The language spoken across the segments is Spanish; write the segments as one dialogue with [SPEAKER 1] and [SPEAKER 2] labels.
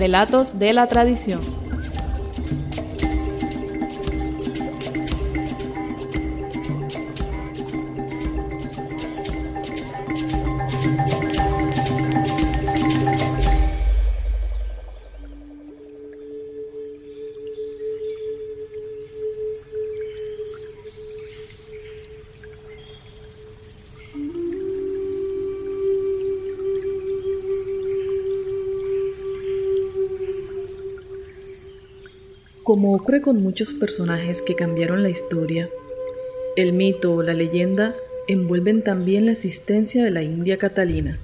[SPEAKER 1] Relatos de la Tradición. Como ocurre con muchos personajes que cambiaron la historia, el mito o la leyenda envuelven también la existencia de la India Catalina.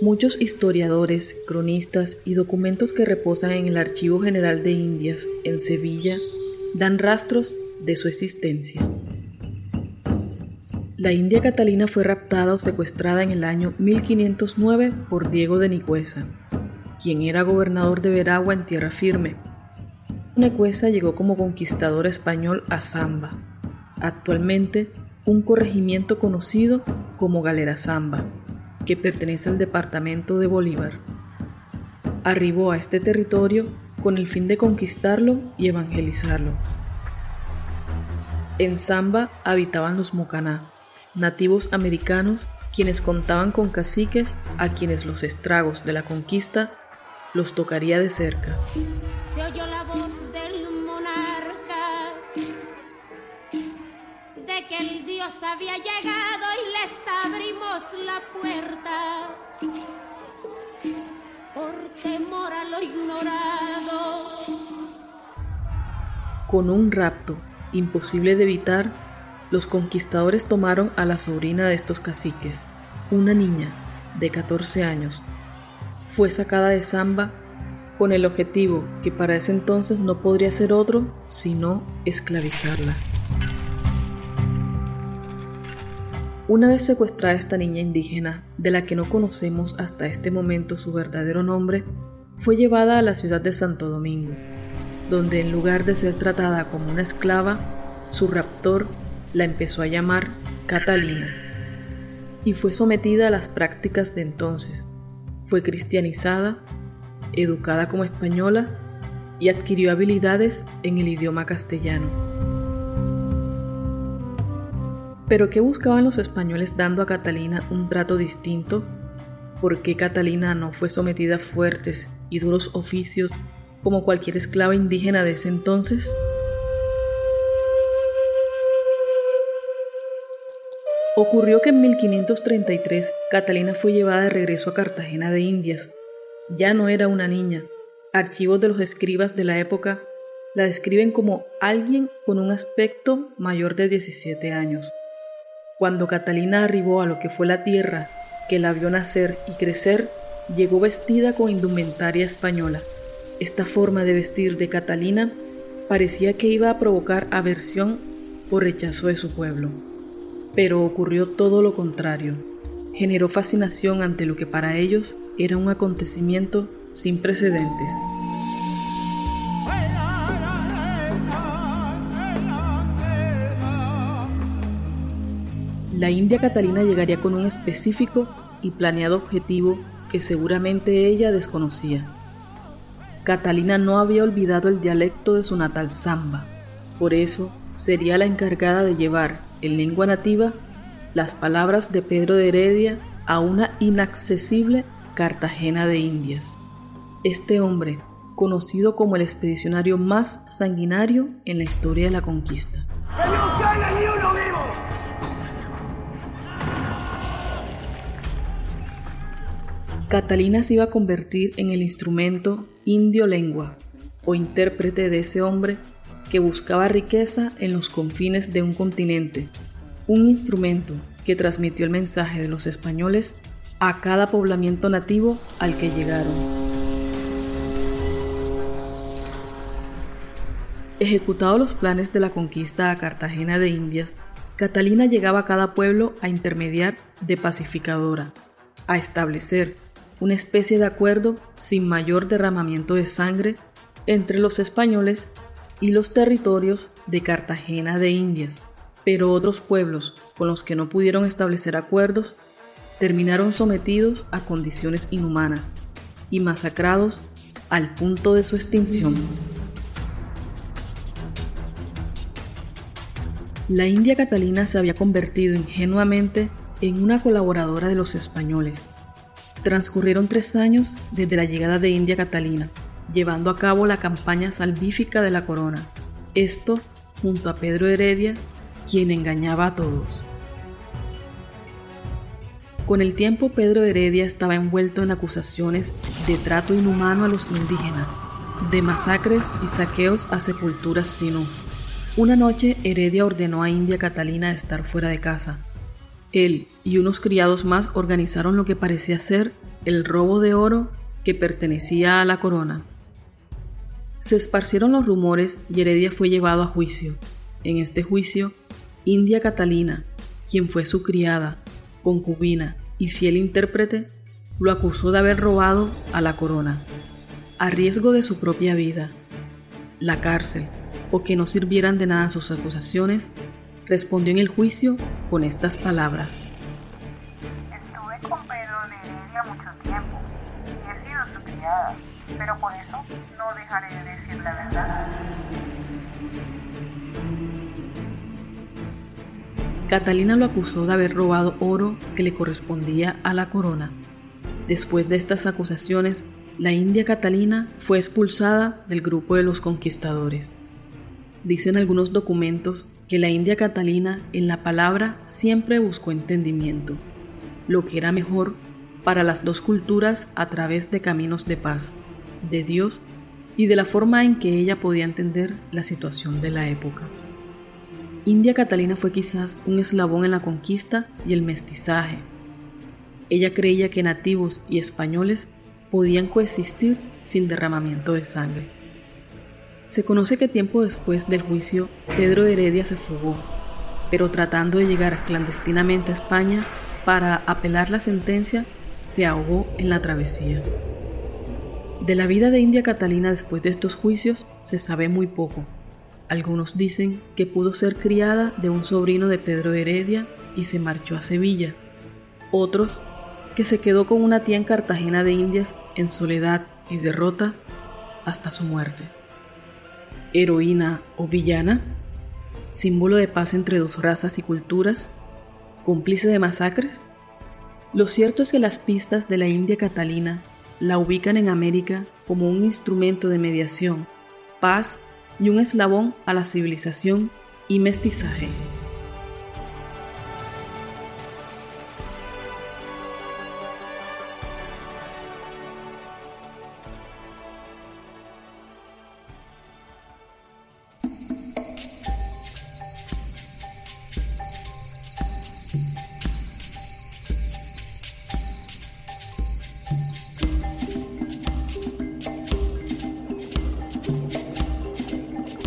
[SPEAKER 1] Muchos historiadores, cronistas y documentos que reposan en el Archivo General de Indias en Sevilla dan rastros de su existencia. La India Catalina fue raptada o secuestrada en el año 1509 por Diego de Nicuesa, quien era gobernador de Veragua en tierra firme. Nicuesa llegó como conquistador español a Zamba, actualmente un corregimiento conocido como Galera Zamba, que pertenece al departamento de Bolívar. Arribó a este territorio con el fin de conquistarlo y evangelizarlo. En Zamba habitaban los Mocaná, nativos americanos quienes contaban con caciques a quienes los estragos de la conquista los tocaría de cerca.
[SPEAKER 2] Se oyó la voz del monarca de que el Dios había llegado y les abrimos la puerta por temor a lo ignorado.
[SPEAKER 1] Con un rapto imposible de evitar, los conquistadores tomaron a la sobrina de estos caciques, una niña de 14 años. Fue sacada de Zamba con el objetivo que para ese entonces no podría ser otro sino esclavizarla. Una vez secuestrada esta niña indígena, de la que no conocemos hasta este momento su verdadero nombre, fue llevada a la ciudad de Santo Domingo, donde en lugar de ser tratada como una esclava, su raptor la empezó a llamar Catalina y fue sometida a las prácticas de entonces. Fue cristianizada, educada como española y adquirió habilidades en el idioma castellano. Pero ¿qué buscaban los españoles dando a Catalina un trato distinto? ¿Por qué Catalina no fue sometida a fuertes y duros oficios como cualquier esclava indígena de ese entonces? Ocurrió que en 1533 Catalina fue llevada de regreso a Cartagena de Indias. Ya no era una niña. Archivos de los escribas de la época la describen como alguien con un aspecto mayor de 17 años. Cuando Catalina arribó a lo que fue la tierra, que la vio nacer y crecer, llegó vestida con indumentaria española. Esta forma de vestir de Catalina parecía que iba a provocar aversión o rechazo de su pueblo. Pero ocurrió todo lo contrario. Generó fascinación ante lo que para ellos era un acontecimiento sin precedentes. La India Catalina llegaría con un específico y planeado objetivo que seguramente ella desconocía. Catalina no había olvidado el dialecto de su natal Zamba, por eso sería la encargada de llevar en lengua nativa las palabras de Pedro de Heredia a una inaccesible Cartagena de Indias. Este hombre, conocido como el expedicionario más sanguinario en la historia de la conquista. Catalina se iba a convertir en el instrumento indio lengua o intérprete de ese hombre que buscaba riqueza en los confines de un continente, un instrumento que transmitió el mensaje de los españoles a cada poblamiento nativo al que llegaron. Ejecutados los planes de la conquista a Cartagena de Indias, Catalina llegaba a cada pueblo a intermediar de pacificadora, a establecer una especie de acuerdo sin mayor derramamiento de sangre entre los españoles y los territorios de Cartagena de Indias, pero otros pueblos con los que no pudieron establecer acuerdos terminaron sometidos a condiciones inhumanas y masacrados al punto de su extinción. La India Catalina se había convertido ingenuamente en una colaboradora de los españoles. Transcurrieron tres años desde la llegada de India Catalina, llevando a cabo la campaña salvífica de la corona. Esto junto a Pedro Heredia, quien engañaba a todos. Con el tiempo Pedro Heredia estaba envuelto en acusaciones de trato inhumano a los indígenas, de masacres y saqueos a sepulturas sino. Una noche Heredia ordenó a India Catalina estar fuera de casa. Él y unos criados más organizaron lo que parecía ser el robo de oro que pertenecía a la corona. Se esparcieron los rumores y Heredia fue llevado a juicio. En este juicio, India Catalina, quien fue su criada, concubina y fiel intérprete, lo acusó de haber robado a la corona, a riesgo de su propia vida. La cárcel, o que no sirvieran de nada sus acusaciones, respondió en el juicio con estas palabras.
[SPEAKER 3] Estuve con Pedro de Heredia mucho tiempo y he sido su criada, pero por eso no dejaré de
[SPEAKER 1] Catalina lo acusó de haber robado oro que le correspondía a la corona. Después de estas acusaciones, la India Catalina fue expulsada del grupo de los conquistadores. Dicen algunos documentos que la India Catalina en la palabra siempre buscó entendimiento, lo que era mejor para las dos culturas a través de caminos de paz, de Dios y de la forma en que ella podía entender la situación de la época. India Catalina fue quizás un eslabón en la conquista y el mestizaje. Ella creía que nativos y españoles podían coexistir sin derramamiento de sangre. Se conoce que tiempo después del juicio, Pedro Heredia se fugó, pero tratando de llegar clandestinamente a España para apelar la sentencia, se ahogó en la travesía. De la vida de India Catalina después de estos juicios se sabe muy poco. Algunos dicen que pudo ser criada de un sobrino de Pedro Heredia y se marchó a Sevilla. Otros que se quedó con una tía en Cartagena de Indias en soledad y derrota hasta su muerte. Heroína o villana, símbolo de paz entre dos razas y culturas, cómplice de masacres. Lo cierto es que las pistas de la India Catalina la ubican en América como un instrumento de mediación, paz y un eslabón a la civilización y mestizaje.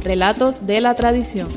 [SPEAKER 1] Relatos de la tradición.